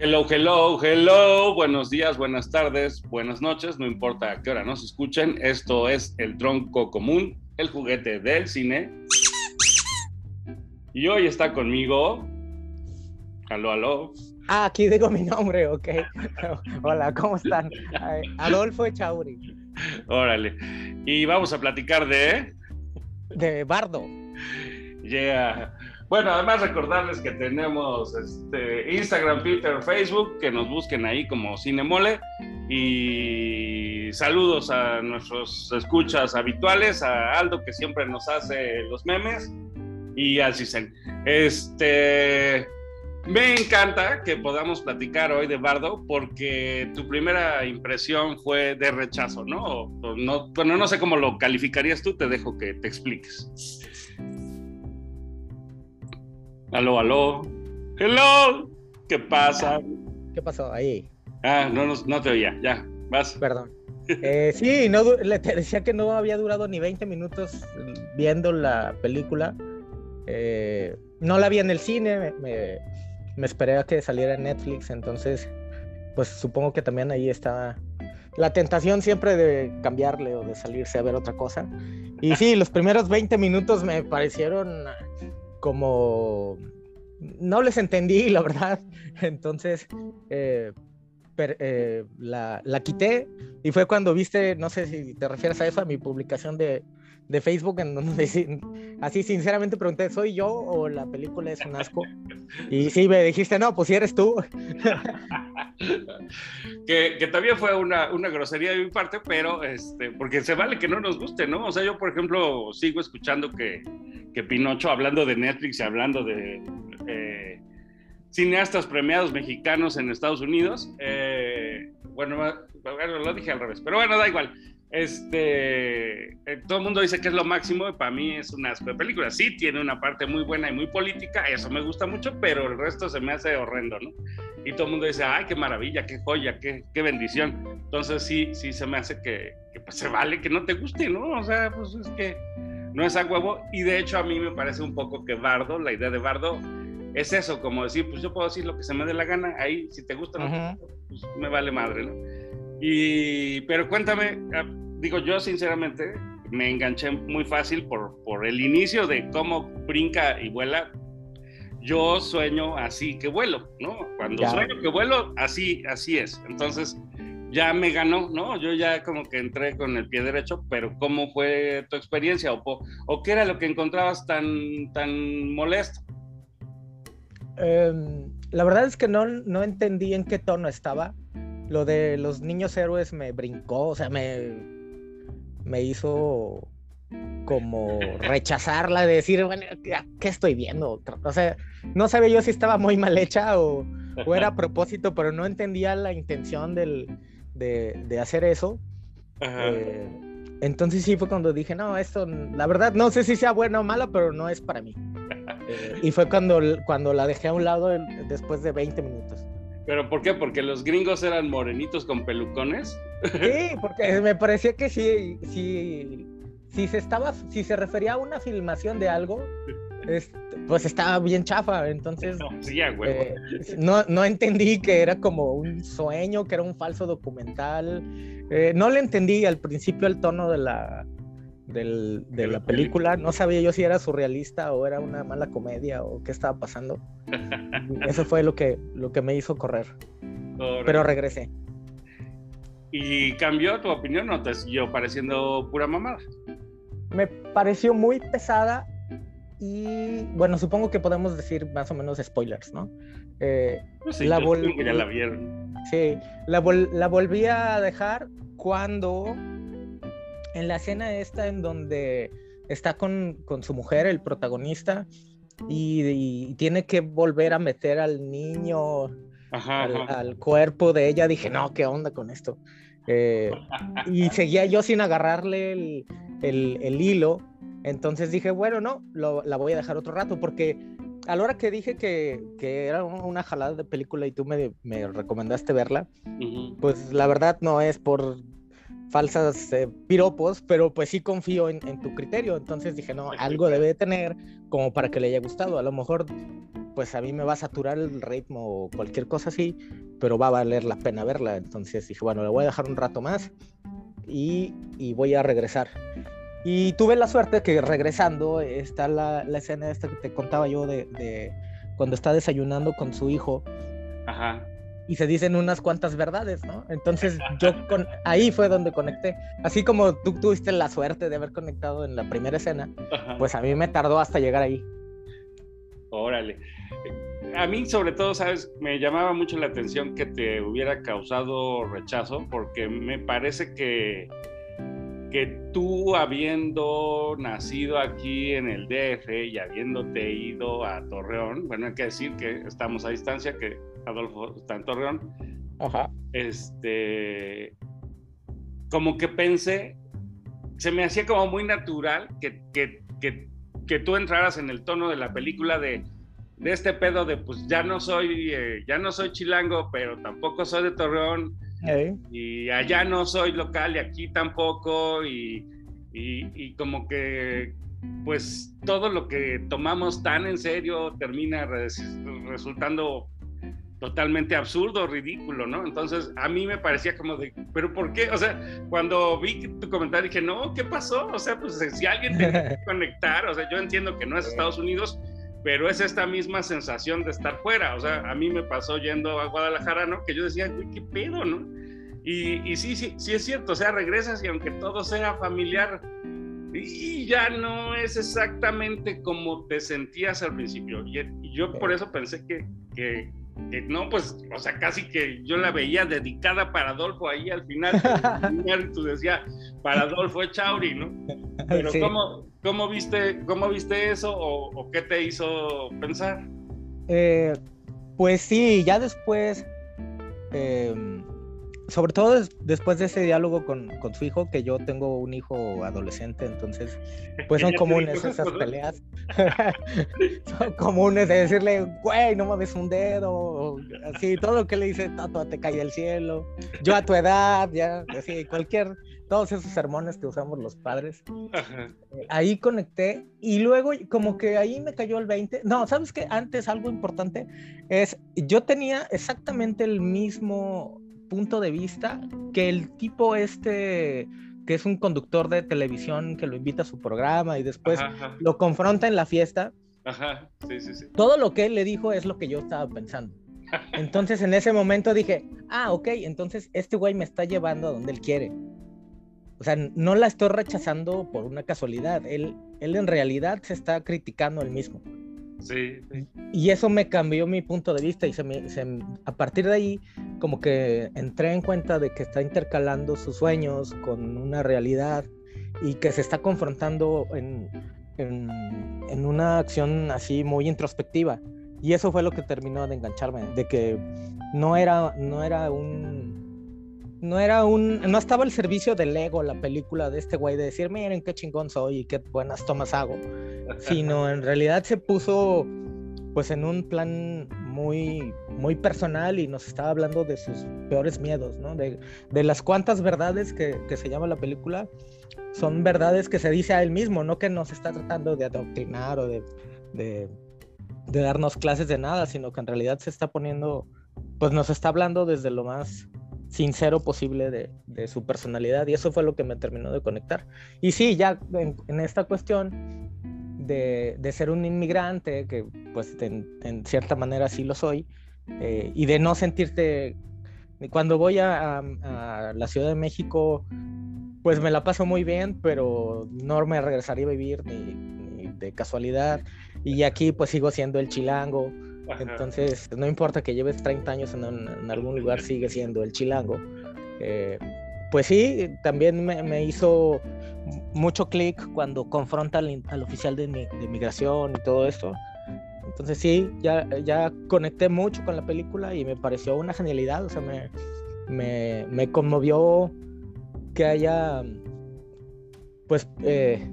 Hello, hello, hello. Buenos días, buenas tardes, buenas noches. No importa a qué hora nos escuchen. Esto es El Tronco Común, el juguete del cine. Y hoy está conmigo. Aló, aló. Ah, aquí digo mi nombre, ok. Hola, ¿cómo están? Adolfo Echauri. Órale. Y vamos a platicar de. De Bardo. Yeah. Bueno, además recordarles que tenemos este, Instagram, Twitter, Facebook, que nos busquen ahí como Cinemole. Y saludos a nuestros escuchas habituales, a Aldo que siempre nos hace los memes y a Cisen. Este, me encanta que podamos platicar hoy de Bardo porque tu primera impresión fue de rechazo, ¿no? no bueno, no sé cómo lo calificarías tú, te dejo que te expliques. Aló, aló. Hello. ¿Qué pasa? ¿Qué pasó ahí? Ah, no, no, te oía. Ya, vas. Perdón. Eh, sí, no, te decía que no había durado ni 20 minutos viendo la película. Eh, no la vi en el cine, me, me, esperé a que saliera en Netflix, entonces, pues supongo que también ahí está la tentación siempre de cambiarle o de salirse a ver otra cosa. Y sí, los primeros 20 minutos me parecieron como no les entendí, la verdad. Entonces, eh, eh, la, la, quité y fue cuando viste, no sé si te refieres a eso, a mi publicación de, de Facebook, en donde así sinceramente pregunté, ¿soy yo o la película es un asco? Y sí, me dijiste, no, pues si eres tú. que, que, también fue una, una, grosería de mi parte, pero este, porque se vale que no nos guste, ¿no? O sea, yo, por ejemplo, sigo escuchando que, que Pinocho, hablando de Netflix y hablando de eh, cineastas premiados mexicanos en Estados Unidos, eh, bueno, bueno, lo dije al revés, pero bueno, da igual este, eh, todo el mundo dice que es lo máximo y para mí es una película. Sí, tiene una parte muy buena y muy política, eso me gusta mucho, pero el resto se me hace horrendo, ¿no? Y todo el mundo dice, ay, qué maravilla, qué joya, qué, qué bendición. Entonces sí, sí se me hace que, pues, se vale que no te guste, ¿no? O sea, pues es que no es a huevo. Y de hecho a mí me parece un poco que Bardo, la idea de Bardo, es eso, como decir, pues yo puedo decir lo que se me dé la gana, ahí si te gusta, no, pues me vale madre, ¿no? Y, pero cuéntame, ah, digo, yo sinceramente me enganché muy fácil por, por el inicio de cómo brinca y vuela. Yo sueño así que vuelo, ¿no? Cuando sueño que vuelo, así, así es. Entonces, ya me ganó, ¿no? Yo ya como que entré con el pie derecho, pero ¿cómo fue tu experiencia? ¿O, o qué era lo que encontrabas tan, tan molesto? Em, la verdad es que no, no entendí en qué tono estaba. Lo de los niños héroes me brincó, o sea, me, me hizo como rechazarla, de decir, bueno, ¿qué estoy viendo? O sea, no sabía yo si estaba muy mal hecha o, era a propósito, pero no entendía la intención del, de, hacer eso. Eh, entonces sí fue cuando dije, no, esto, la verdad, no sé si sea bueno o malo, pero no es para mí. Eh, y fue cuando, cuando la dejé a un lado después de 20 minutos. ¿Pero por qué? ¿Porque los gringos eran morenitos con pelucones? Sí, porque me parecía que sí, sí, si se estaba, si se refería a una filmación de algo, pues estaba bien chafa, entonces no, sí, eh, no, no, entendí que era como un sueño, que era un falso documental, eh, no le entendí al principio el tono de la, del, de la película. No sabía yo si era surrealista o era una mala comedia o qué estaba pasando. Eso fue lo que, lo que me hizo correr. Pero regresé. ¿Y cambió tu opinión o te siguió pareciendo pura mamada? Me pareció muy pesada y bueno, supongo que podemos decir más o menos spoilers, ¿no? Eh, pues sí, la ya la vieron. Sí, la, la volví a dejar cuando en la escena esta en donde está con, su mujer, el protagonista, y, tiene que volver a meter al niño al, cuerpo de ella, dije, no, ¿qué onda con esto? Eh, y seguía yo sin agarrarle el, hilo, entonces dije, bueno, no, la voy a dejar otro rato, porque a la hora que dije que, era una jalada de película y tú me, recomendaste verla, pues la verdad no es por falsas eh, piropos, pero pues sí confío en, tu criterio. Entonces dije, no, algo debe de tener como para que le haya gustado. A lo mejor pues a mí me va a saturar el ritmo o cualquier cosa así, pero va a valer la pena verla. Entonces dije, bueno, le voy a dejar un rato más y, y voy a regresar. Y tuve la suerte que regresando está la, la escena esta que te contaba yo de, de, cuando está desayunando con su hijo. Ajá. Y se dicen unas cuantas verdades, ¿no? Entonces yo con, ahí fue donde conecté. Así como tú tuviste la suerte de haber conectado en la primera escena, Ajá. pues a mí me tardó hasta llegar ahí. Órale. A mí sobre todo, sabes, me llamaba mucho la atención que te hubiera causado rechazo porque me parece que que tú habiendo nacido aquí en el DF y habiéndote ido a Torreón, bueno, hay que decir que estamos a distancia, que Adolfo está en Torreón, Ajá. este, como que pensé, se me hacía como muy natural que, que, que, que tú entraras en el tono de la película de, de este pedo de pues ya no soy, eh, ya no soy chilango, pero tampoco soy de Torreón, y allá no soy local y aquí tampoco. Y, y, y, como que pues todo lo que tomamos tan en serio termina res, resultando totalmente absurdo, ridículo, ¿no? Entonces a mí me parecía como de, pero ¿por qué? O sea, cuando vi tu comentario dije, no, ¿qué pasó? O sea, pues si alguien tiene que conectar, o sea, yo entiendo que no es Estados Unidos, pero es esta misma sensación de estar fuera. O sea, a mí me pasó yendo a Guadalajara, ¿no? Que yo decía, güey, qué pedo, ¿no? Y, y, sí, sí, sí es cierto, o sea, regresas y aunque todo sea familiar, y ya no es exactamente como te sentías al principio. Y, y yo por eso pensé que, que, que, no, pues, o sea, casi que yo la veía dedicada para Adolfo ahí al final. y tú decías, para Adolfo Echauri, ¿no? Pero sí. ¿cómo, ¿cómo, viste, ¿cómo viste eso o, o qué te hizo pensar? Eh, pues sí, ya después... Eh sobre todo des después de ese diálogo con, con, su hijo, que yo tengo un hijo adolescente, entonces, pues son comunes esas peleas. son comunes de decirle, güey, no mames un dedo, así, todo lo que le dice, todo te cae del cielo. Yo a tu edad, ya, así, cualquier, todos esos sermones que usamos los padres. Ajá. Ahí conecté y luego, como que ahí me cayó el 20. No, ¿sabes qué? Antes algo importante es, yo tenía exactamente el mismo punto de vista que el tipo este que es un conductor de televisión que lo invita a su programa y después ajá, ajá. lo confronta en la fiesta. Ajá, sí, sí, sí. Todo lo que él le dijo es lo que yo estaba pensando. Entonces en ese momento dije, ah, ok, entonces este güey me está llevando a donde él quiere. O sea, no la estoy rechazando por una casualidad. Él, él en realidad se está criticando él mismo. Sí, sí. Y eso me cambió mi punto de vista y se me, se, a partir de ahí como que entré en cuenta de que está intercalando sus sueños con una realidad y que se está confrontando en, en, en una acción así muy introspectiva. Y eso fue lo que terminó de engancharme, de que no era, no era un no era un, no estaba al servicio del ego la película de este güey de decir, miren qué chingón soy y qué buenas tomas hago, sino en realidad se puso pues en un plan muy, muy personal y nos estaba hablando de sus peores miedos, ¿no? De, de las cuantas verdades que, que, se llama la película, son verdades que se dice a él mismo, no que nos está tratando de adoctrinar o de, de, de darnos clases de nada, sino que en realidad se está poniendo, pues nos está hablando desde lo más sincero posible de, de, su personalidad y eso fue lo que me terminó de conectar. Y sí, ya en, esta cuestión de, de, ser un inmigrante, que pues en, cierta manera sí lo soy, eh, y de no sentirte, cuando voy a, la Ciudad de México, pues me la paso muy bien, pero no me regresaría a vivir ni de casualidad, y aquí pues sigo siendo el chilango Ajá. Entonces, no importa que lleves 30 años en, un, en algún lugar, sigue siendo el chilango. Eh, pues sí, también me, me hizo mucho clic cuando confronta al, al oficial de, de, migración y todo esto. Entonces sí, ya, ya conecté mucho con la película y me pareció una genialidad, o sea, me, me, me conmovió que haya, pues, eh,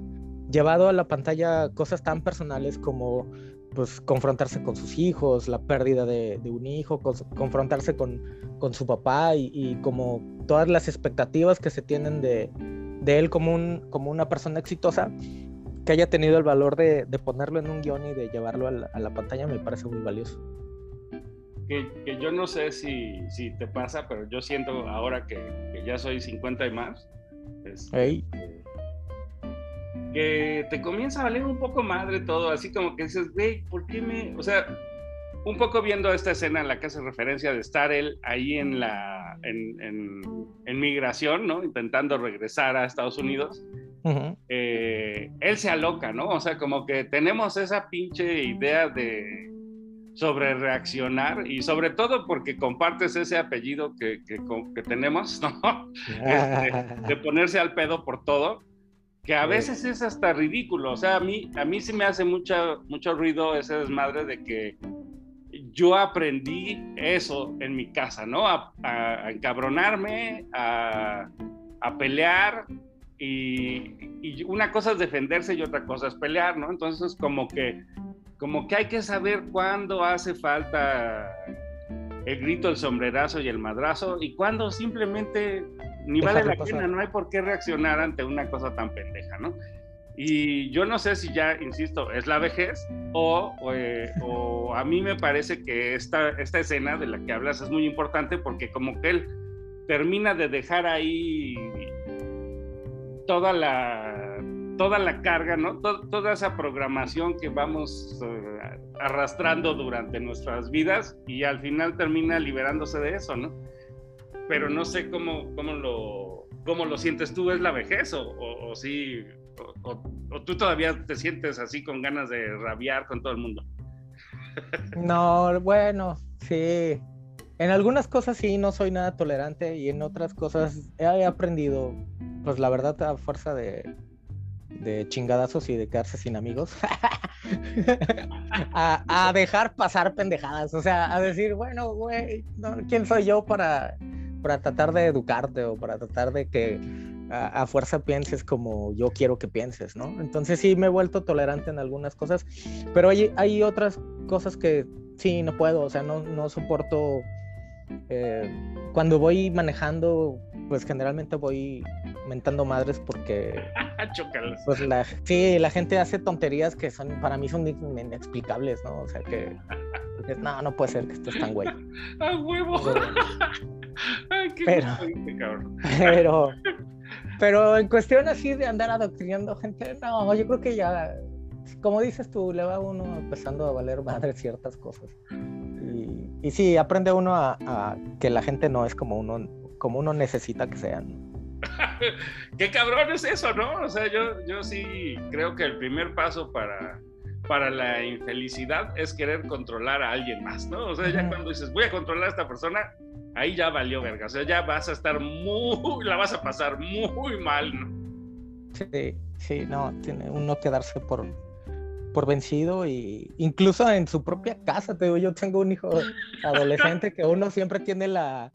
llevado a la pantalla cosas tan personales como pues confrontarse con sus hijos, la pérdida de, de un hijo, con, confrontarse con, con su papá y, y, como todas las expectativas que se tienen de, de él como, un, como una persona exitosa que haya tenido el valor de, ponerlo en un guion y de llevarlo a la, pantalla me parece muy valioso. Que, yo no sé si, si, te pasa, pero yo siento ahora que, ya soy 50 y más, este, que te comienza a valer un poco madre todo, así como que dices, güey, ¿por qué me...? O sea, un poco viendo esta escena en la que hace referencia de estar él ahí en la en, en, migración, ¿no? Intentando regresar a Estados Unidos. Eh, él se aloca, ¿no? O sea, como que tenemos esa pinche idea de sobre reaccionar y sobre todo porque compartes ese apellido que, que, que tenemos, ¿no? Este, de ponerse al pedo por todo, que a veces es hasta ridículo. O sea, a mí, a mí sí me hace mucha, mucho ruido ese desmadre de que yo aprendí eso en mi casa, ¿no? A, encabronarme, a, pelear y, una cosa es defenderse y otra cosa es pelear, ¿no? Entonces como que, como que hay que saber cuándo hace falta el grito, el sombrerazo y el madrazo y cuándo simplemente ni vale la pena, no hay por qué reaccionar ante una cosa tan pendeja, ¿no? Y yo no sé si ya, insisto, es la vejez o, eh, o, a mí me parece que esta, esta escena de la que hablas es muy importante porque como que él termina de dejar ahí toda la, toda la carga, ¿no? toda esa programación que vamos eh, arrastrando durante nuestras vidas y al final termina liberándose de eso, ¿no? Pero no sé cómo, cómo, lo, cómo lo sientes tú, ¿es la vejez o, o, o sí? o, tú todavía te sientes así con ganas de rabiar con todo el mundo? No, bueno, sí. En algunas cosas sí no soy nada tolerante y en otras cosas he aprendido, pues la verdad, a fuerza de, de chingadazos y de quedarse sin amigos, a, dejar pasar pendejadas, o sea, a decir, bueno, güey, ¿quién soy yo para, para tratar de educarte o para tratar de que a, fuerza pienses como yo quiero que pienses, ¿no? Entonces sí me he vuelto tolerante en algunas cosas, pero hay, hay otras cosas que sí, no puedo, o sea, no, no soporto... Eh, cuando voy manejando, pues generalmente voy mentando madres porque... pues la, sí, la gente hace tonterías que son para mí son inexplicables, ¿no? O sea, que... no, no puede ser que estés tan güey. ¡A huevo! pero, pero, pero en cuestión así de andar adoctrinando gente, no, yo creo que ya, como dices tú, le va uno empezando a valer madre ciertas cosas. Y, sí, aprende uno a, que la gente no es como uno, como uno necesita que sean. Qué cabrón es eso, ¿no? O sea, yo, yo sí creo que el primer paso para, para la infelicidad es querer controlar a alguien más, ¿no? O sea, ya cuando dices, voy a controlar a esta persona, ahí ya valió verga. O sea, ya vas a estar muy, la vas a pasar muy mal, ¿no? Sí, sí, no, tiene uno que darse por, por vencido y incluso en su propia casa, te digo, yo tengo un hijo adolescente que uno siempre tiene la,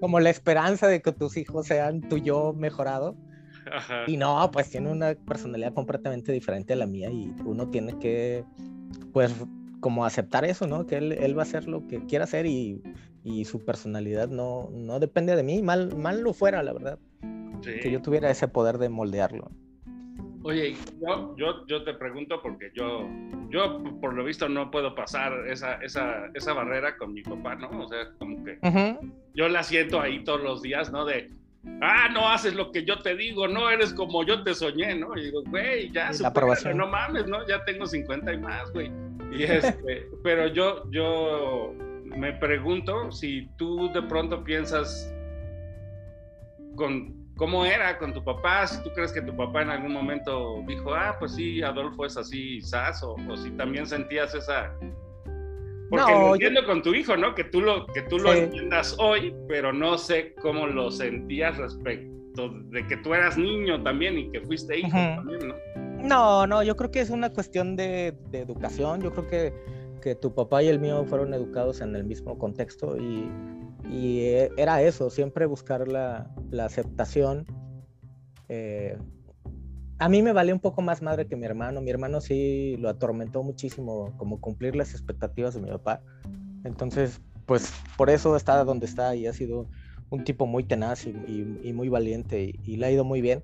como, la esperanza de que tus hijos sean tu yo mejorado. Y no, pues tiene una personalidad completamente diferente a la mía y uno tiene que, pues, como aceptar eso, ¿no? Que él, él va a hacer lo que quiera hacer y y su personalidad no, no depende de mí, mal, mal lo fuera, la verdad. Que yo tuviera ese poder de moldearlo. Oye, yo, yo, yo, te pregunto porque yo, yo por lo visto no puedo pasar esa, esa, esa barrera con mi papá, ¿no? O sea, como que yo la siento ahí todos los días, ¿no? De, ah, no haces lo que yo te digo, no eres como yo te soñé, ¿no? Y digo, güey, ya, no mames, ¿no? Ya tengo 50 y más, güey. Y este, pero yo, yo me pregunto si tú de pronto piensas con cómo era con tu papá, si tú crees que tu papá en algún momento dijo, ah, pues sí, Adolfo es así, sas, o, si también sentías esa... Porque lo entiendo con tu hijo, ¿no? Que tú lo, que tú lo entiendas hoy, pero no sé cómo lo sentías respecto de que tú eras niño también y que fuiste hijo también, ¿no? No, no, yo creo que es una cuestión de, de educación, yo creo que que tu papá y el mío fueron educados en el mismo contexto y, e, era eso, siempre buscar la, aceptación. Eh, a mí me valió un poco más madre que mi hermano. Mi hermano sí lo atormentó muchísimo, como cumplir las expectativas de mi papá. Entonces, pues por eso está donde está y ha sido un tipo muy tenaz y, muy valiente y, le ha ido muy bien.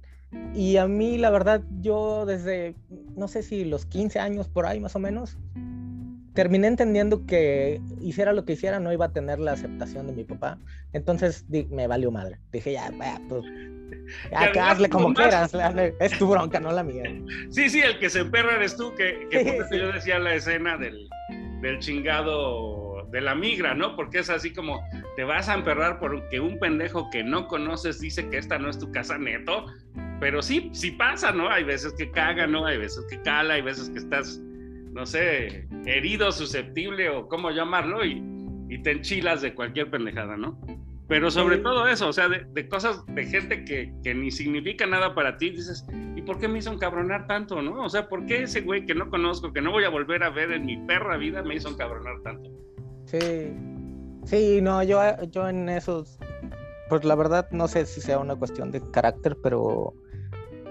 y a mí, la verdad, yo desde, no sé si los 15 años por ahí más o menos, terminé entendiendo que hiciera lo que hiciera no iba a tener la aceptación de mi papá. Entonces me valió madre. Dije, ya, vaya, pues, ya, que hazle como quieras. Es tu bronca, no la mía. Sí, sí, el que se emperra eres tú, que, yo decía la escena del, del chingado de la migra, ¿no? Porque es así como, te vas a emperrar porque un pendejo que no conoces dice que esta no es tu casa neto, pero sí, sí pasa, ¿no? Hay veces que caga, ¿no? Hay veces que cala, hay veces que estás, no sé, herido, susceptible o cómo llamarlo y, te enchilas de cualquier pendejada, ¿no? Pero sobre todo eso, o sea, de, cosas de gente que, que, ni significa nada para ti, dices, ¿y por qué me hizo encabronar tanto, no? O sea, ¿por qué ese güey que no conozco, que no voy a volver a ver en mi perra vida, me hizo encabronar tanto? Sí, sí, no, yo, yo en esos, pues la verdad no sé si sea una cuestión de carácter, pero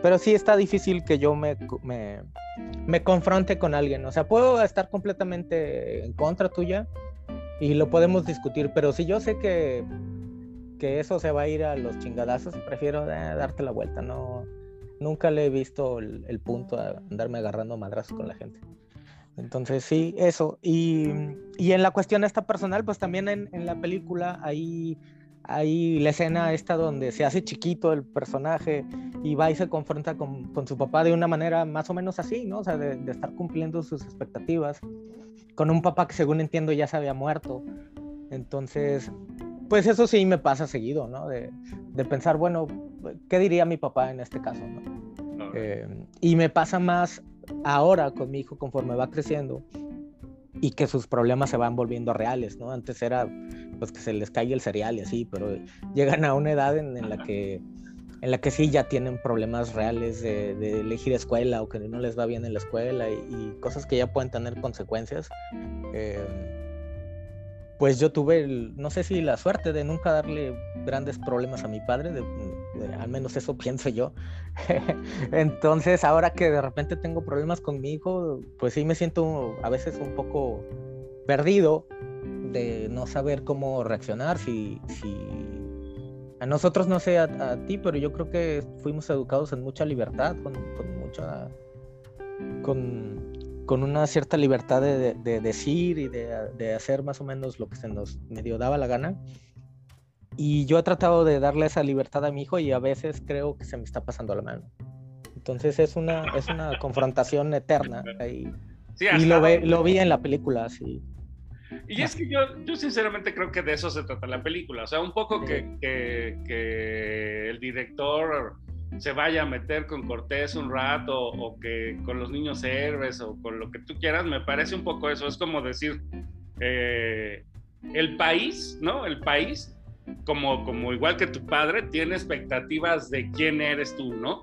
pero sí está difícil que yo me, me, confronte con alguien. O sea, puedo estar completamente en contra tuya y lo podemos discutir, pero si yo sé que, que eso se va a ir a los chingadazos, prefiero eh, darte la vuelta. No, nunca le he visto el, punto a andarme agarrando madrazos con la gente. Entonces sí, eso. Y, y en la cuestión esta personal, pues también en, en la película ahí hay la escena esta donde se hace chiquito el personaje y va y se confronta con, con su papá de una manera más o menos así, ¿no? O sea, de, de, estar cumpliendo sus expectativas con un papá que según entiendo ya se había muerto. Entonces, pues eso sí me pasa seguido, ¿no? De, de pensar, bueno, ¿qué diría mi papá en este caso, ¿no? Eh, y me pasa más ahora con mi hijo conforme va creciendo y que sus problemas se van volviendo reales, ¿no? Antes era pues que se les cae el cereal y así, pero llegan a una edad en, la que en la que sí ya tienen problemas reales de, elegir escuela o que no les va bien en la escuela y, cosas que ya pueden tener consecuencias. Eh, pues yo tuve, no sé si la suerte de nunca darle grandes problemas a mi padre, al menos eso pienso yo. Entonces ahora que de repente tengo problemas con mi hijo, pues sí me siento a veces un poco perdido de no saber cómo reaccionar, si, a nosotros no sé a, ti, pero yo creo que fuimos educados en mucha libertad, con, mucha... Con, con, una cierta libertad de, decir y de, hacer más o menos lo que se nos medio daba la gana. Y yo he tratado de darle esa libertad a mi hijo y a veces creo que se me está pasando la mano. Entonces es una, es una confrontación eterna. y lo, ve, lo vi en la película, sí. Y es que yo, yo sinceramente creo que de eso se trata la película. O sea, un poco que, que, el director se vaya a meter con Cortés un rato o que con los niños héroes o con lo que tú quieras, me parece un poco eso. Es como decir, eh, el país, ¿no? El país, como, como igual que tu padre, tiene expectativas de quién eres tú, ¿no?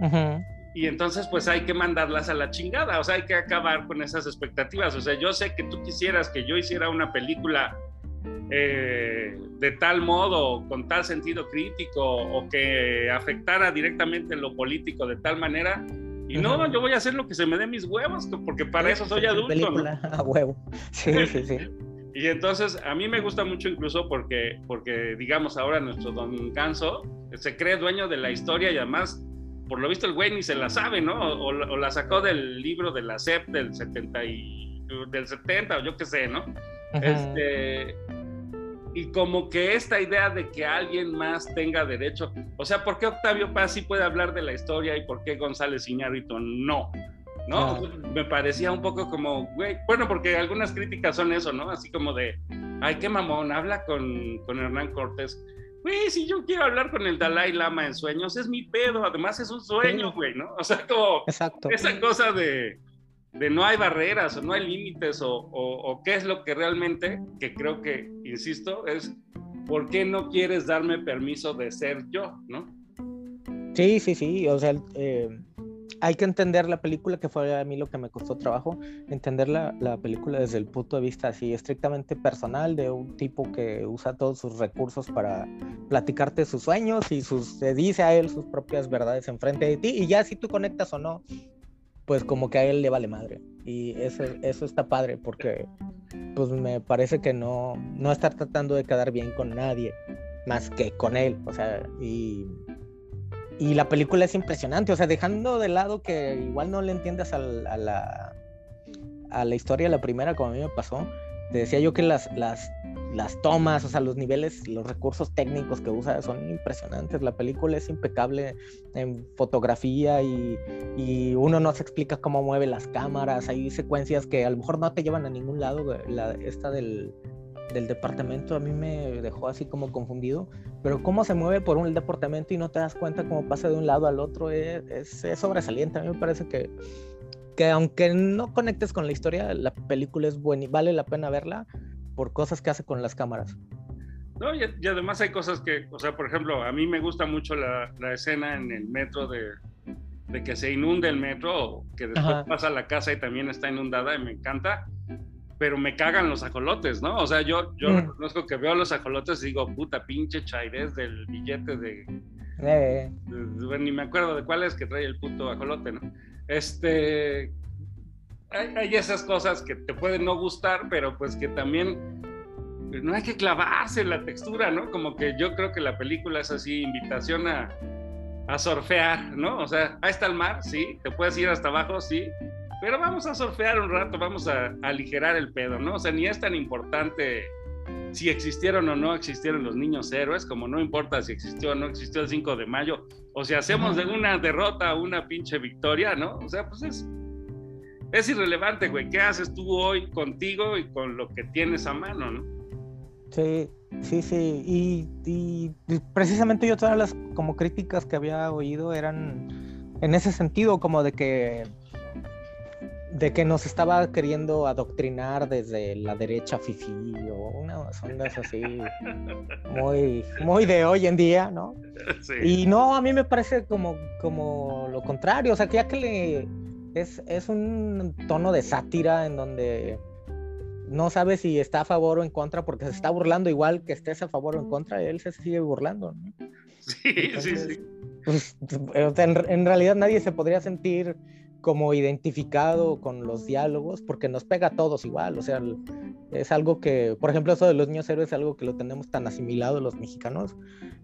Ajá y entonces pues hay que mandarlas a la chingada, o sea, hay que acabar con esas expectativas. O sea, yo sé que tú quisieras que yo hiciera una película eh, de tal modo, con tal sentido crítico, o que afectara directamente lo político de tal manera. Y no, yo voy a hacer lo que se me dé mis huevos, porque para eso soy adulto. Película a huevo. Sí, sí, sí. y entonces a mí me gusta mucho incluso porque, porque digamos, ahora nuestro don Ganso se cree dueño de la historia y además por lo visto el güey ni se la sabe, ¿no? O, la sacó del libro de la SEP del 70 y, del 70 o yo qué sé, ¿no? Este, y como que esta idea de que alguien más tenga derecho, o sea, ¿por qué Octavio Paz sí puede hablar de la historia y por qué González Iñárritu no? ¿No? Me parecía un poco como, güey, bueno, porque algunas críticas son eso, ¿no? Así como de, ay, qué mamón, habla con, con Hernán Cortés güey, si yo quiero hablar con el Dalai Lama en sueños, es mi pedo, además es un sueño, güey, ¿no? O sea, como Exacto. esa cosa de, de, no hay barreras o no hay límites o, o, qué es lo que realmente, que creo que, insisto, es ¿por qué no quieres darme permiso de ser yo, no? Sí, sí, sí, o sea, eh, hay que entender la película, que fue a mí lo que me costó trabajo, entender la, la, película desde el punto de vista así estrictamente personal de un tipo que usa todos sus recursos para platicarte sus sueños y sus, se dice a él sus propias verdades enfrente de ti y ya si tú conectas o no, pues como que a él le vale madre. Y eso, eso está padre porque pues me parece que no, no estar tratando de quedar bien con nadie más que con él, o sea, y y la película es impresionante, o sea, dejando de lado que igual no le entiendas a la, a la historia, la primera, como a mí me pasó, te decía yo que las, las, las tomas, o sea, los niveles, los recursos técnicos que usa son impresionantes. La película es impecable en fotografía y, y, uno no se explica cómo mueve las cámaras. Hay secuencias que a lo mejor no te llevan a ningún lado. La, esta del, del departamento a mí me dejó así como confundido, pero cómo se mueve por un departamento y no te das cuenta cómo pasa de un lado al otro es, es, sobresaliente. A mí me parece que, que aunque no conectes con la historia, la película es buena y vale la pena verla por cosas que hace con las cámaras. No, y, además hay cosas que, o sea, por ejemplo, a mí me gusta mucho la, la escena en el metro de, de, que se inunde el metro, que después pasa la casa y también está inundada, y me encanta pero me cagan los ajolotes, ¿no? O sea, yo, yo mm. reconozco que veo los ajolotes y digo, puta pinche chairés del billete de, eh. Ni me acuerdo de cuál es que trae el puto ajolote, ¿no? Este. Hay, esas cosas que te pueden no gustar, pero pues que también pues, no hay que clavarse en la textura, ¿no? Como que yo creo que la película es así, invitación a, a surfear, ¿no? O sea, ahí está el mar, sí, te puedes ir hasta abajo, sí, pero vamos a surfear un rato, vamos a, aligerar el pedo, ¿no? O sea, ni es tan importante si existieron o no existieron los niños héroes, como no importa si existió o no existió el 5 de mayo, o si hacemos de una derrota una pinche victoria, ¿no? O sea, pues es, es irrelevante, güey. ¿Qué haces tú hoy contigo y con lo que tienes a mano, no? Sí, sí, sí. Y, y precisamente yo todas las como críticas que había oído eran en ese sentido, como de que de que nos estaba queriendo adoctrinar desde la derecha fifi o unas ondas así muy, muy de hoy en día, ¿no? Y no, a mí me parece como, como lo contrario, o sea, que ya que le es, es un tono de sátira en donde no sabe si está a favor o en contra porque se está burlando igual que estés a favor o en contra, él se sigue burlando, ¿no? Sí, sí, sí. Pues, en realidad nadie se podría sentir como identificado con los diálogos, porque nos pega a todos igual, o sea, es algo que, por ejemplo, eso de los niños héroes es algo que lo tenemos tan asimilado los mexicanos,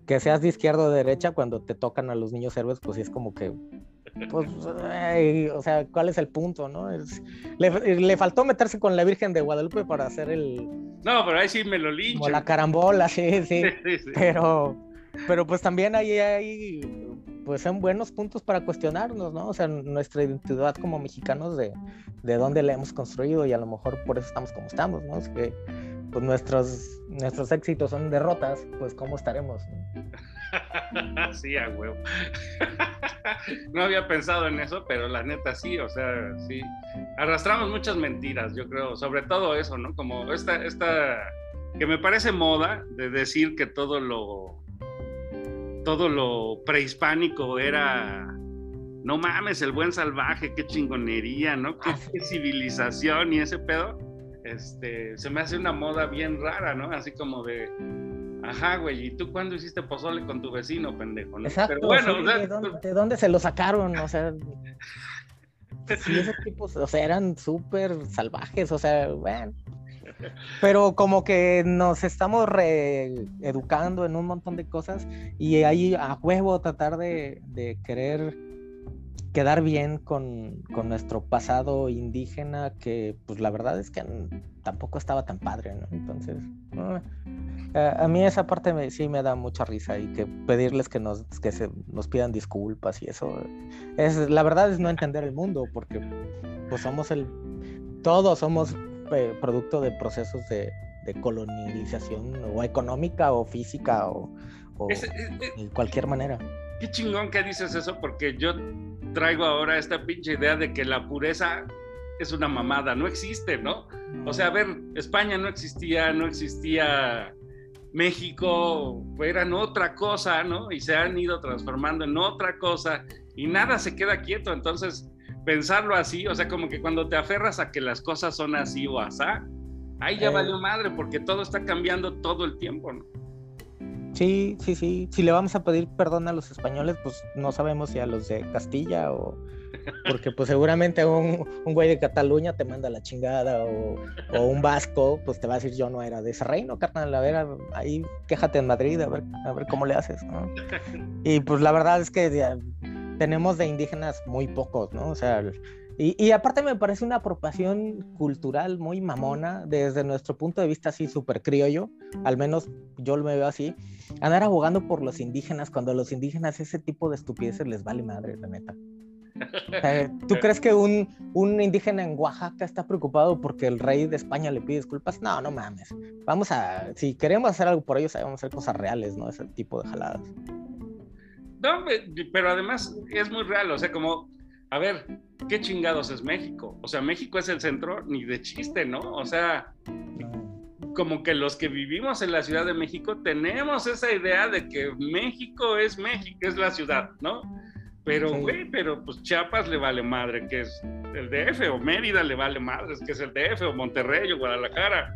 que seas de izquierda o de derecha, cuando te tocan a los niños héroes, pues es como que, pues, o sea, ¿cuál es el punto, no? le, faltó meterse con la Virgen de Guadalupe para hacer el... No, pero ahí sí me lo lincho. Como la carambola, sí, sí, pero, pero pues también ahí hay pues son buenos puntos para cuestionarnos, ¿no? O sea, nuestra identidad como mexicanos de, de dónde la hemos construido y a lo mejor por eso estamos como estamos, ¿no? Es que pues nuestros, nuestros éxitos son derrotas, pues cómo estaremos. sí, a huevo. no había pensado en eso, pero la neta sí, o sea, sí. Arrastramos muchas mentiras, yo creo, sobre todo eso, ¿no? Como esta, esta, que me parece moda de decir que todo lo todo lo prehispánico era, no mames, el buen salvaje, qué chingonería, ¿no? Qué, civilización y ese pedo. Este, se me hace una moda bien rara, ¿no? Así como de, ajá, güey, ¿y tú cuándo hiciste pozole con tu vecino, pendejo? Exacto, Pero bueno, ¿de, dónde, se lo sacaron? O sea, sí, esos tipos, o sea, eran súper salvajes, o sea, bueno. Pero como que nos estamos reeducando en un montón de cosas y ahí a huevo tratar de, querer quedar bien con, nuestro pasado indígena que pues la verdad es que tampoco estaba tan padre, ¿no? Entonces, a mí esa parte sí me da mucha risa y que pedirles que nos, que se, nos pidan disculpas y eso, es, la verdad es no entender el mundo porque pues somos el, todos somos eh, producto de procesos de, colonización o económica o física o, de cualquier manera. Qué chingón que dices eso porque yo traigo ahora esta pinche idea de que la pureza es una mamada, no existe, ¿no? O sea, a ver, España no existía, no existía México, eran otra cosa, ¿no? Y se han ido transformando en otra cosa y nada se queda quieto, entonces pensarlo así, o sea, como que cuando te aferras a que las cosas son así o asá, ahí ya eh. valió madre, porque todo está cambiando todo el tiempo, ¿no? Sí, sí, sí. Si le vamos a pedir perdón a los españoles, pues no sabemos si a los de Castilla o, Porque pues seguramente un, un güey de Cataluña te manda la chingada o, o, un vasco, pues te va a decir yo no era de ese reino, carnal, a ver, ahí quéjate en Madrid, a ver, a ver cómo le haces, ¿no? Y pues la verdad es que tenemos de indígenas muy pocos, ¿no? O sea, y, y, aparte me parece una apropiación cultural muy mamona desde nuestro punto de vista así súper criollo, al menos yo lo me veo así, andar abogando por los indígenas cuando a los indígenas ese tipo de estupideces les vale madre, la neta. ¿Tú crees que un, un, indígena en Oaxaca está preocupado porque el rey de España le pide disculpas? No, no mames. Vamos a, si queremos hacer algo por ellos, vamos a hacer cosas reales, ¿no? Ese tipo de jaladas. No, pero además es muy real, o sea, como a ver, ¿qué chingados es México? O sea, México es el centro ni de chiste, ¿no? O sea, como que los que vivimos en la Ciudad de México tenemos esa idea de que México es México, es la ciudad, ¿no? Pero, güey, pero pues Chiapas le vale madre, que es el DF, o Mérida le vale madre, que es el DF, o Monterrey, o Guadalajara,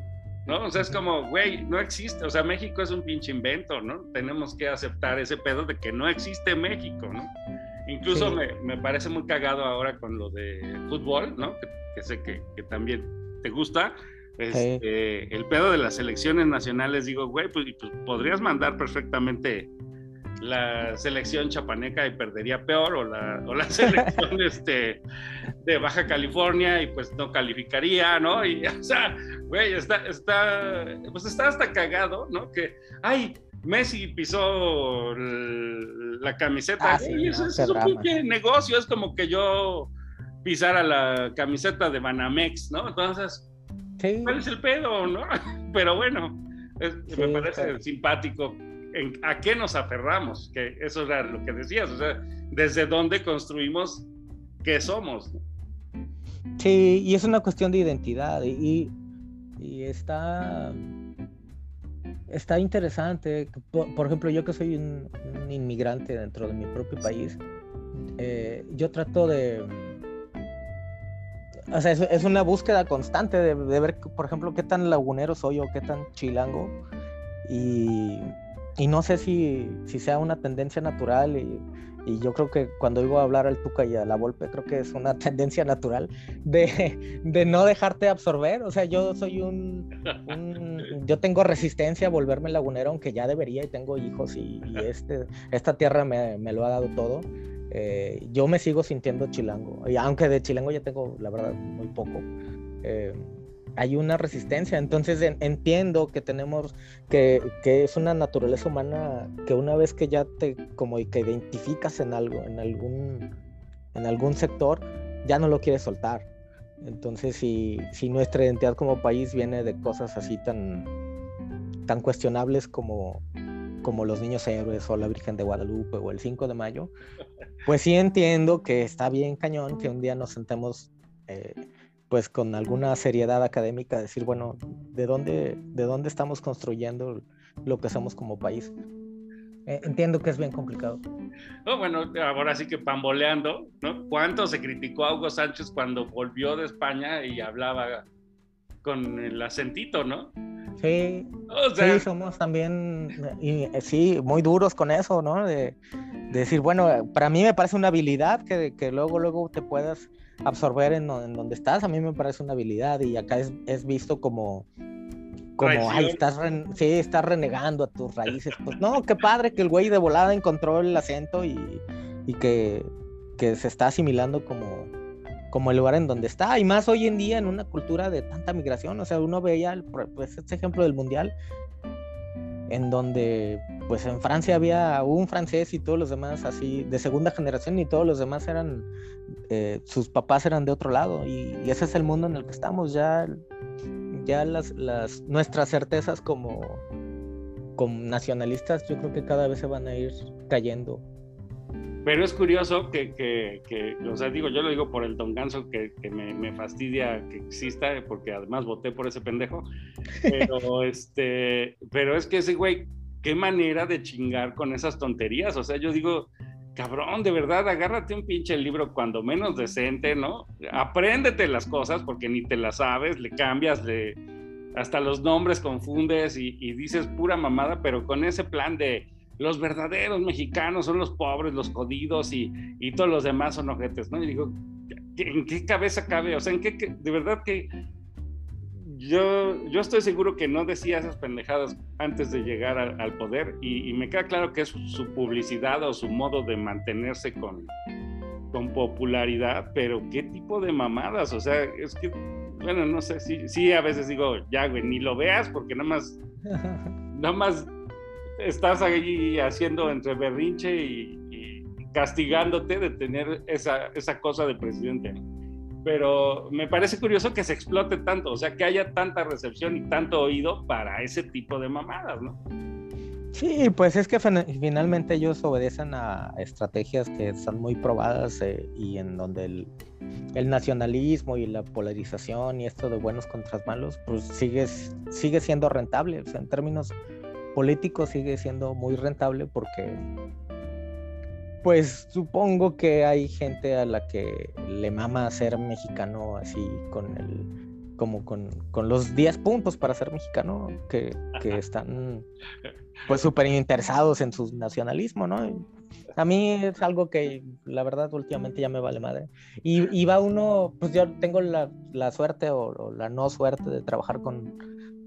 ¿no? O sea, es como, güey, no existe, o sea, México es un pinche invento, ¿no? Tenemos que aceptar ese pedo de que no existe México, ¿no? Incluso me, me, parece muy cagado ahora con lo de fútbol, ¿no? Que, sé que, que, también te gusta. Este, el pedo de las selecciones nacionales, digo, güey, pues, pues, podrías mandar perfectamente la selección chapaneca y perdería peor, o la, o la selección este, de Baja California y pues no calificaría, ¿no? Y, o sea, güey, está, está, pues está hasta cagado, ¿no? Que, ay, Messi pisó la camiseta. Ah, eso, es un negocio, es como que yo pisara la camiseta de Banamex, ¿no? Entonces, ¿cuál es el pedo, no? Pero bueno, me parece simpático. ¿A qué nos aferramos? Que eso era lo que decías, o sea, desde dónde construimos qué somos. Sí, y es una cuestión de identidad y, está está interesante. Por, ejemplo, yo que soy un, inmigrante dentro de mi propio país, eh, yo trato de... O sea, es, una búsqueda constante de, ver, por ejemplo, qué tan lagunero soy o qué tan chilango. Y, y no sé si, si, sea una tendencia natural y, y yo creo que cuando oigo hablar al Tuca y a la Volpe, creo que es una tendencia natural de, de no dejarte absorber. O sea, yo soy un, Yo tengo resistencia a volverme lagunero, aunque ya debería y tengo hijos y, este, esta tierra me, me, lo ha dado todo. Eh, yo me sigo sintiendo chilango, y aunque de chilango ya tengo, la verdad, muy poco. Eh, hay una resistencia. Entonces entiendo que tenemos, que, es una naturaleza humana que una vez que ya te como que identificas en algo, en algún, en algún sector, ya no lo quieres soltar. Entonces si, si nuestra identidad como país viene de cosas así tan, tan cuestionables como, como los niños héroes o la Virgen de Guadalupe o el 5 de mayo, pues sí entiendo que está bien cañón que un día nos sentemos eh, pues con alguna seriedad académica decir, bueno, ¿de dónde, de dónde estamos construyendo lo que somos como país? Eh, entiendo que es bien complicado. No, bueno, ahora sí que pamboleando, ¿no? ¿Cuánto se criticó a Hugo Sánchez cuando volvió de España y hablaba con el acentito, ¿no? Sí, sí, somos también, y, eh, sí, muy duros con eso, ¿no? De, de, decir, bueno, para mí me parece una habilidad que, que luego, luego te puedas absorber en, donde estás, a mí me parece una habilidad y acá es, es visto como, como, ay, estás, sí, estás renegando a tus raíces. Pues no, qué padre que el güey de volada encontró el acento y, y que, que, se está asimilando como, como el lugar en donde está. Y más hoy en día en una cultura de tanta migración. O sea, uno veía pues, este ejemplo del mundial en donde pues en Francia había un francés y todos los demás así de segunda generación y todos los demás eran eh, sus papás eran de otro lado y, ese es el mundo en el que estamos ya ya las, las nuestras certezas como como nacionalistas yo creo que cada vez se van a ir cayendo pero es curioso que, que, que, o sea, digo, yo lo digo por el Don Ganso, que, que me, me, fastidia que exista, porque además voté por ese pendejo. Pero, este, pero es que ese güey, qué manera de chingar con esas tonterías. O sea, yo digo, cabrón, de verdad, agárrate un pinche libro cuando menos decente, ¿no? Apréndete las cosas porque ni te las sabes, le cambias, le, hasta los nombres confundes y, dices pura mamada, pero con ese plan de los verdaderos mexicanos son los pobres, los jodidos y, y todos los demás son ojetes, ¿no? Y digo, ¿en qué cabeza cabe? O sea, ¿en qué, de verdad que yo, yo estoy seguro que no decía esas pendejadas antes de llegar al, poder y, me queda claro que es su, publicidad o su modo de mantenerse con, con popularidad, pero qué tipo de mamadas, o sea, es que, bueno, no sé, sí, sí a veces digo, ya, güey, ni lo veas porque nada más, nada más estás ahí haciendo entre berrinche y, castigándote de tener esa, esa cosa de presidente. Pero me parece curioso que se explote tanto, o sea, que haya tanta recepción y tanto oído para ese tipo de mamadas, ¿no? Sí, pues es que finalmente ellos obedecen a estrategias que están muy probadas eh, y en donde el, el, nacionalismo y la polarización y esto de buenos contra malos, pues sigue, sigue siendo rentable. O sea, en términos políticos sigue siendo muy rentable porque pues supongo que hay gente a la que le mama ser mexicano así con el como con, con los 10 puntos para ser mexicano que, que están pues súper interesados en su nacionalismo, ¿no? A mí es algo que la verdad últimamente ya me vale madre. Y, y va uno, pues yo tengo la, la suerte o, o, la no suerte de trabajar con,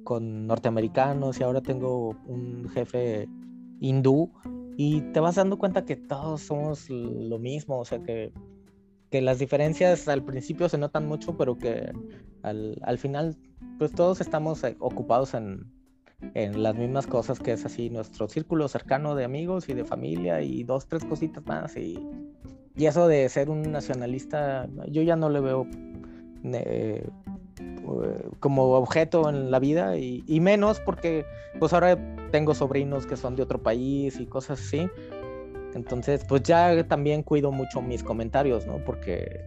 con norteamericanos y ahora tengo un jefe hindú y te vas dando cuenta que todos somos lo mismo, o sea que, que las diferencias al principio se notan mucho, pero que al, al final pues todos estamos eh, ocupados en, en las mismas cosas que es así nuestro círculo cercano de amigos y de familia y dos, tres cositas más y, y eso de ser un nacionalista yo ya no le veo eh, como objeto en la vida y, y, menos porque pues ahora tengo sobrinos que son de otro país y cosas así. Entonces pues ya también cuido mucho mis comentarios, ¿no? Porque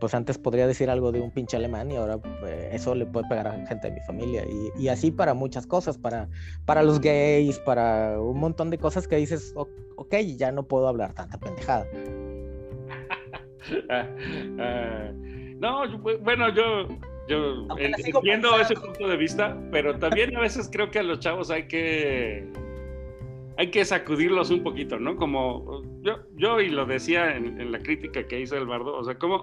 pues antes podría decir algo de un pinche alemán y ahora eh, eso le puede pegar a gente de mi familia y, y, así para muchas cosas, para, para los gays, para un montón de cosas que dices, ok, ya no puedo hablar tanta pendejada. Ah, no, bueno, yo yo entiendo ese punto de vista, pero también a veces creo que a los chavos hay que hay que sacudirlos un poquito, ¿no? Como yo, yo y lo decía en, la crítica que hizo el Bardo, o sea, ¿cómo,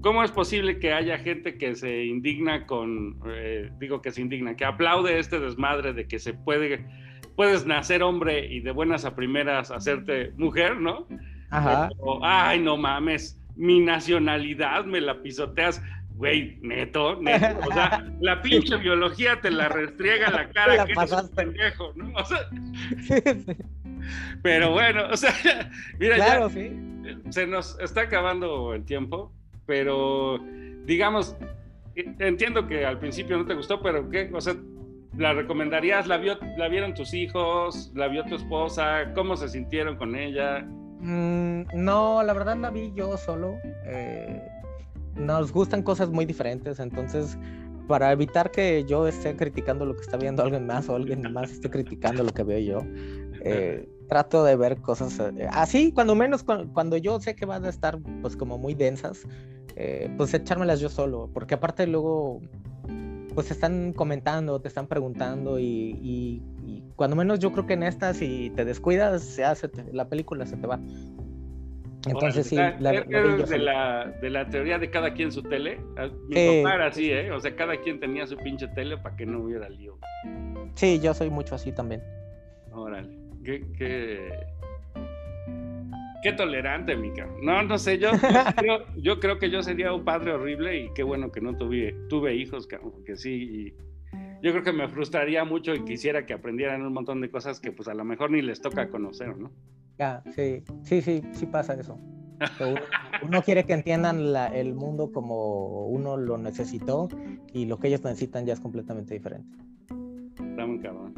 ¿cómo es posible que haya gente que se indigna con, eh, digo que se indigna, que aplaude este desmadre de que se puede, puedes nacer hombre y de buenas a primeras hacerte mujer, ¿no? Ajá. Ay, no mames, mi nacionalidad me la pisoteas güey, neto, neto, o sea, la pinche biología te la restriega la cara que eres un pendejo, ¿no? O sea, pero bueno, o sea, mira, ya se nos está acabando el tiempo, pero digamos, entiendo que al principio no te gustó, pero ¿qué? O sea, ¿la recomendarías? ¿La, vio, ¿La vieron tus hijos? ¿La vio tu esposa? ¿Cómo se sintieron con ella? Mm, no, la verdad la vi yo solo. Eh, nos gustan cosas muy diferentes, entonces para evitar que yo esté criticando lo que está viendo alguien más o alguien más esté criticando lo que veo yo, eh, trato de ver cosas eh, así, cuando menos cuando, yo sé que van a estar pues como muy densas, eh, pues echármelas yo solo, porque aparte luego pues están comentando, te están preguntando y, cuando menos yo creo que en estas si te descuidas, se hace, la película se te va. Entonces sí, la, de, la, de la teoría de cada quien su tele. Ah, mi papá era así, ¿eh? O sea, cada quien tenía su pinche tele para que no hubiera lío. Sí, yo soy mucho así también. Órale, qué, qué, tolerante, Mica. No, no sé, yo, yo, creo, que yo sería un padre horrible y qué bueno que no tuve, tuve hijos, porque sí, yo creo que me frustraría mucho y quisiera que aprendieran un montón de cosas que pues a lo mejor ni les toca conocer, ¿no? Sí, sí, sí, sí pasa eso. Uno, quiere que entiendan el mundo como uno lo necesitó y lo que ellos necesitan ya es completamente diferente. Está muy cabrón.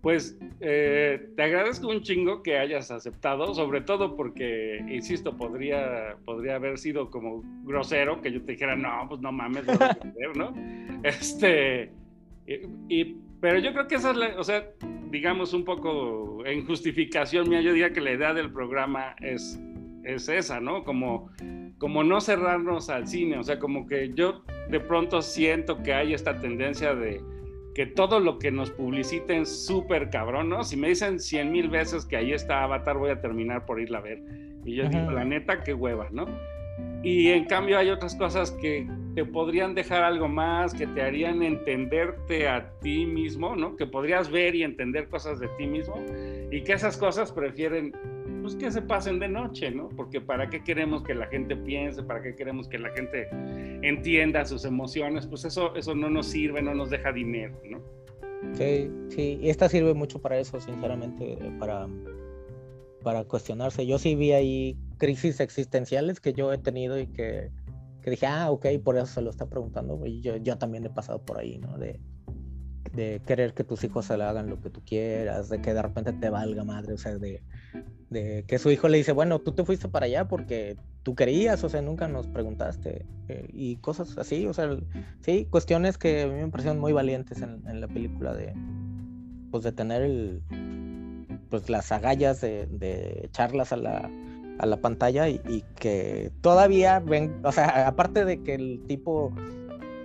Pues eh, te agradezco un chingo que hayas aceptado, sobre todo porque, insisto, podría, podría haber sido como grosero que yo te dijera, no, pues no mames, ¿no? Este, y, pero yo creo que esa es la, o sea, digamos un poco en justificación mía, yo diría que la idea del programa es, es esa, ¿no? Como, como no cerrarnos al cine, o sea, como que yo de pronto siento que hay esta tendencia de, que todo lo que nos publiciten súper cabrón, ¿no? Si me dicen cien mil veces que ahí está Avatar, voy a terminar por irla a ver. Y yo digo, la neta, qué hueva, ¿no? Y en cambio hay otras cosas que te podrían dejar algo más, que te harían entenderte a ti mismo, ¿no? Que podrías ver y entender cosas de ti mismo y que esas cosas prefieren, pues que se pasen de noche, ¿no? Porque para qué queremos que la gente piense, para qué queremos que la gente entienda sus emociones, pues eso, eso no nos sirve, no nos deja dinero, ¿no? Sí, sí, y esta sirve mucho para eso, sinceramente, para, para cuestionarse. Yo sí vi ahí crisis existenciales que yo he tenido y que, que dije, ah, ok, por eso se lo está preguntando. Y yo, yo también he pasado por ahí, ¿no? De, de querer que tus hijos se le hagan lo que tú quieras, de que de repente te valga madre, o sea, de, de que su hijo le dice, bueno, tú te fuiste para allá porque tú querías, o sea, nunca nos preguntaste, eh, y cosas así, o sea, sí, cuestiones que a mí me parecieron muy valientes en, en la película de, pues de tener el, pues las agallas de, de echarlas a la, a la pantalla y, que todavía ven, o sea, aparte de que el tipo,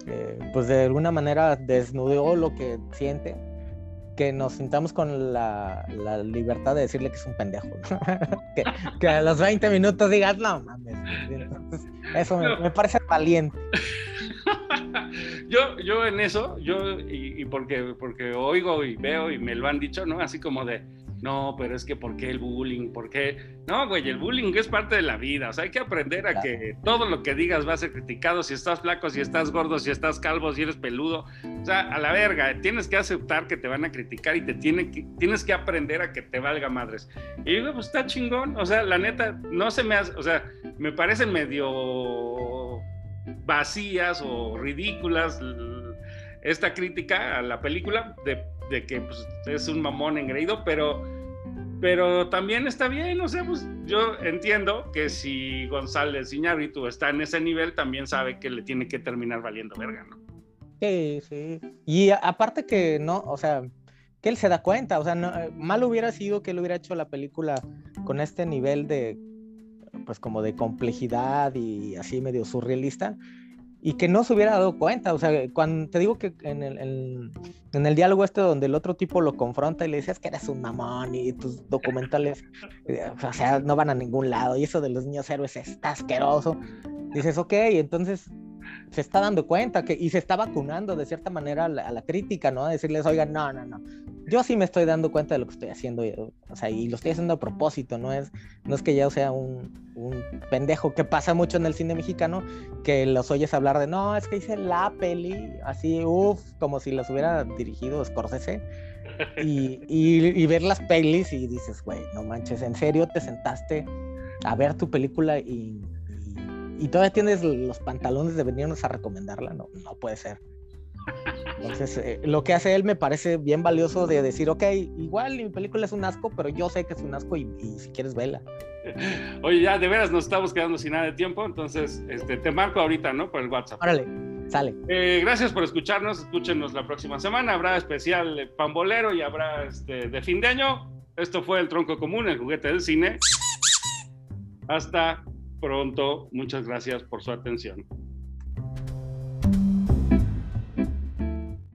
eh, pues de alguna manera desnudó lo que siente, que nos sintamos con la, libertad de decirle que es un pendejo, que, a los 20 minutos digas, no mames, eso me, parece valiente. yo, yo en eso, yo, y, y, porque, porque oigo y veo y me lo han dicho, ¿no? Así como de, no, pero es que ¿por qué el bullying? ¿Por qué? No, güey, el bullying es parte de la vida. O sea, hay que aprender a que todo lo que digas va a ser criticado. Si estás flaco, si estás gordo, si estás calvo, si eres peludo. O sea, a la verga, tienes que aceptar que te van a criticar y te tiene que, tienes que aprender a que te valga madres. Y digo, pues está chingón. O sea, la neta, no se me hace, o sea, me parecen medio vacías o ridículas esta crítica a la película de de que pues, es un mamón engreído, pero, pero también está bien, o sea, pues yo entiendo que si González Iñárritu está en ese nivel, también sabe que le tiene que terminar valiendo verga, ¿no? Sí, sí. Y aparte que no, o sea, que él se da cuenta, o sea, no, mal hubiera sido que él hubiera hecho la película con este nivel de, pues como de complejidad y así medio surrealista, y que no se hubiera dado cuenta. O sea, cuando te digo que en el, en, el diálogo este donde el otro tipo lo confronta y le dices que eres un mamón y tus documentales, eh, o sea, no van a ningún lado y eso de los niños héroes está asqueroso. Dices, ok, entonces se está dando cuenta que, y se está vacunando de cierta manera a la, crítica, ¿no? A decirles, oigan, no, no, no, yo sí me estoy dando cuenta de lo que estoy haciendo, o sea, y lo estoy haciendo a propósito, no es, no es que ya sea un, pendejo que pasa mucho en el cine mexicano, que los oyes hablar de, no, es que hice la peli, así, uff, como si las hubiera dirigido Scorsese. Y ver las pelis y dices, güey, no manches, ¿en serio te sentaste a ver tu película y y todavía tienes los pantalones de venirnos a recomendarla, no, no puede ser. Entonces, eh, lo que hace él me parece bien valioso de decir, ok, igual mi película es un asco, pero yo sé que es un asco y, si quieres, vela. Oye, ya de veras nos estamos quedando sin nada de tiempo, entonces este, te marco ahorita, ¿no? Por el WhatsApp. Órale, sale. Eh, gracias por escucharnos, escúchenos la próxima semana, habrá especial pambolero y habrá este, de fin de año. Esto fue El Tronco Común, el juguete del cine. Hasta pronto. Muchas gracias por su atención.